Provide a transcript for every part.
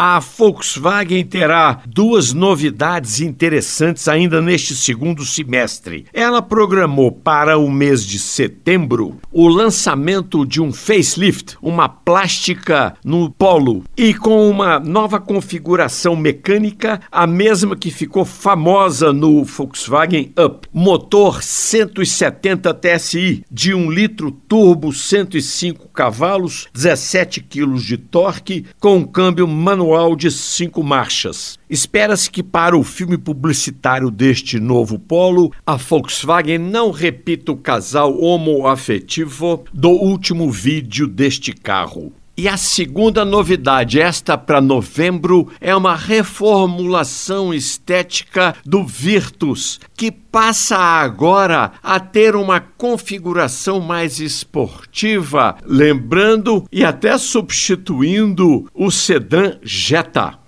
A Volkswagen terá duas novidades interessantes ainda neste segundo semestre. Ela programou para o mês de setembro o lançamento de um facelift, uma plástica no polo e com uma nova configuração mecânica, a mesma que ficou famosa no Volkswagen Up. Motor 170 TSI de 1 litro turbo, 105 cavalos, 17 kg de torque, com câmbio manual manual de cinco marchas. Espera-se que para o filme publicitário deste novo polo, a Volkswagen não repita o casal homoafetivo do último vídeo deste carro. E a segunda novidade, esta para novembro, é uma reformulação estética do Virtus, que passa agora a ter uma configuração mais esportiva, lembrando e até substituindo o sedã Jetta.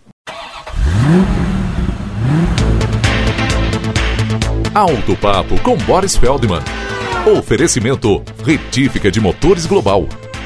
Alto Papo com Boris Feldman. Oferecimento Retífica de Motores Global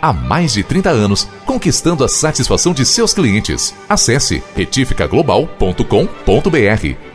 há mais de 30 anos, conquistando a satisfação de seus clientes. Acesse retificaglobal.com.br